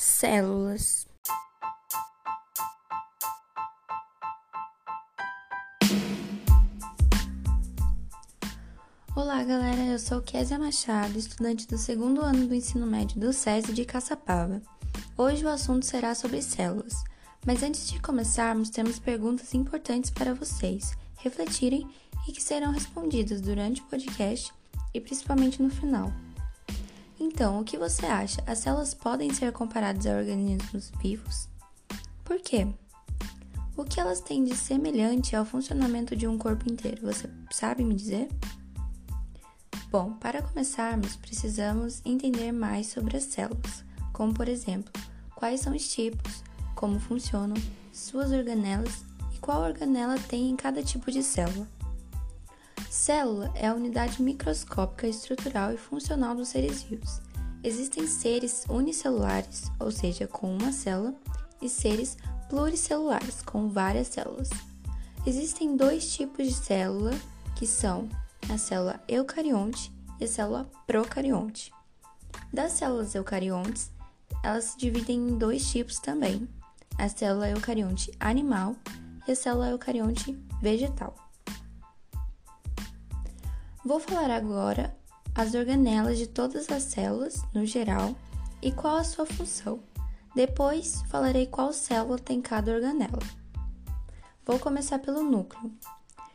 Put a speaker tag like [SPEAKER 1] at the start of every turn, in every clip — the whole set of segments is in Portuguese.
[SPEAKER 1] Células. Olá, galera. Eu sou Késia Machado, estudante do segundo ano do ensino médio do SESI de Caçapava. Hoje o assunto será sobre células. Mas antes de começarmos, temos perguntas importantes para vocês refletirem e que serão respondidas durante o podcast e principalmente no final. Então, o que você acha? As células podem ser comparadas a organismos vivos? Por quê? O que elas têm de semelhante ao funcionamento de um corpo inteiro? Você sabe me dizer? Bom, para começarmos, precisamos entender mais sobre as células, como por exemplo, quais são os tipos, como funcionam, suas organelas e qual organela tem em cada tipo de célula. Célula é a unidade microscópica estrutural e funcional dos seres vivos. Existem seres unicelulares, ou seja, com uma célula, e seres pluricelulares, com várias células. Existem dois tipos de célula, que são a célula eucarionte e a célula procarionte. Das células eucariontes, elas se dividem em dois tipos também: a célula eucarionte animal e a célula eucarionte vegetal. Vou falar agora as organelas de todas as células, no geral, e qual a sua função. Depois falarei qual célula tem cada organela. Vou começar pelo núcleo,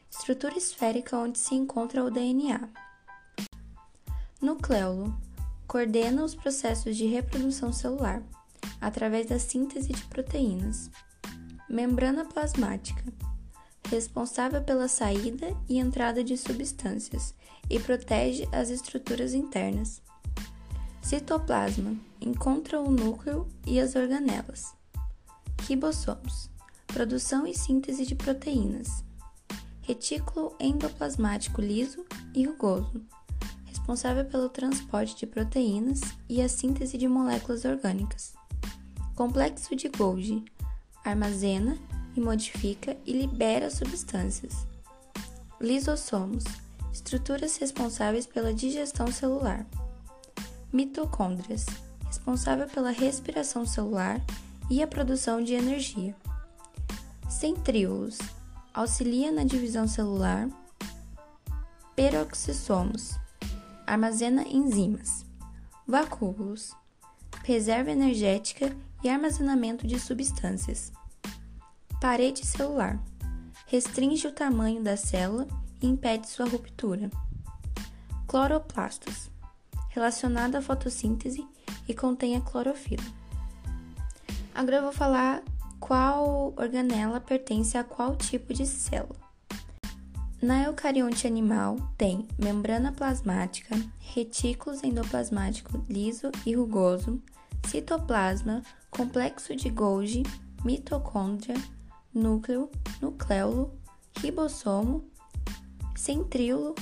[SPEAKER 1] estrutura esférica onde se encontra o DNA. Nucleolo coordena os processos de reprodução celular através da síntese de proteínas. Membrana plasmática responsável pela saída e entrada de substâncias e protege as estruturas internas. Citoplasma encontra o núcleo e as organelas. Ribossomos produção e síntese de proteínas. Retículo endoplasmático liso e rugoso responsável pelo transporte de proteínas e a síntese de moléculas orgânicas. Complexo de Golgi armazena e modifica e libera substâncias. Lisossomos estruturas responsáveis pela digestão celular. Mitocôndrias responsável pela respiração celular e a produção de energia. Centríolos auxilia na divisão celular. Peroxissomos armazena enzimas. Vacúolos reserva energética e armazenamento de substâncias. Parede celular restringe o tamanho da célula e impede sua ruptura. Cloroplastos relacionado à fotossíntese e contém a clorofila. Agora eu vou falar qual organela pertence a qual tipo de célula. Na eucarionte animal tem membrana plasmática, retículos endoplasmático liso e rugoso, citoplasma, complexo de Golgi, mitocôndria, núcleo, nucleolo, ribossomo, centríolo,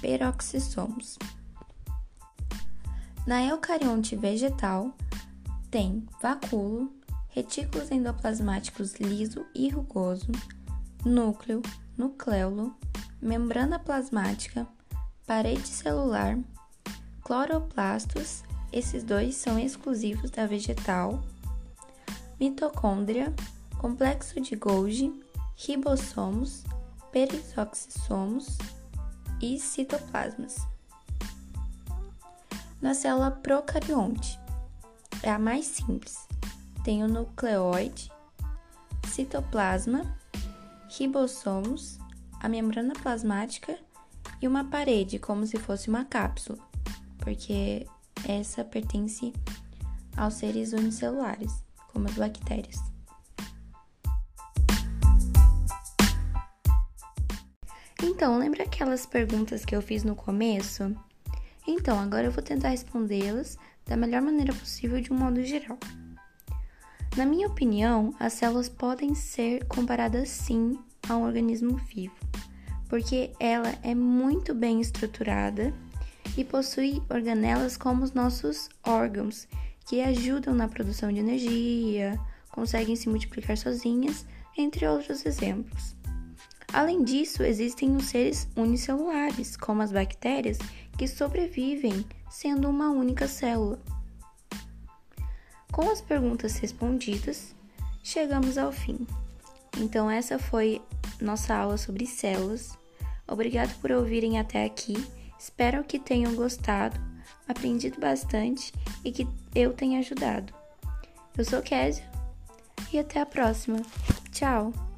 [SPEAKER 1] peroxissomos. Na eucarionte vegetal, tem vacúolo, retículos endoplasmáticos liso e rugoso, núcleo, nucleolo, membrana plasmática, parede celular, cloroplastos, esses dois são exclusivos da vegetal, mitocôndria, complexo de Golgi, ribossomos, perisoxissomos e citoplasmas. Na célula procarionte, é a mais simples. Tem o nucleoide, citoplasma, ribossomos, a membrana plasmática e uma parede, como se fosse uma cápsula, porque essa pertence aos seres unicelulares, como as bactérias. Então, lembra aquelas perguntas que eu fiz no começo? Então, agora eu vou tentar respondê-las da melhor maneira possível de um modo geral. Na minha opinião, as células podem ser comparadas sim a um organismo vivo, porque ela é muito bem estruturada e possui organelas como os nossos órgãos, que ajudam na produção de energia, conseguem se multiplicar sozinhas, entre outros exemplos. Além disso, existem os seres unicelulares, como as bactérias, que sobrevivem sendo uma única célula. Com as perguntas respondidas, chegamos ao fim. Então, essa foi nossa aula sobre células. Obrigado por ouvirem até aqui. Espero que tenham gostado, aprendido bastante e que eu tenha ajudado. Eu sou Késia e até a próxima. Tchau!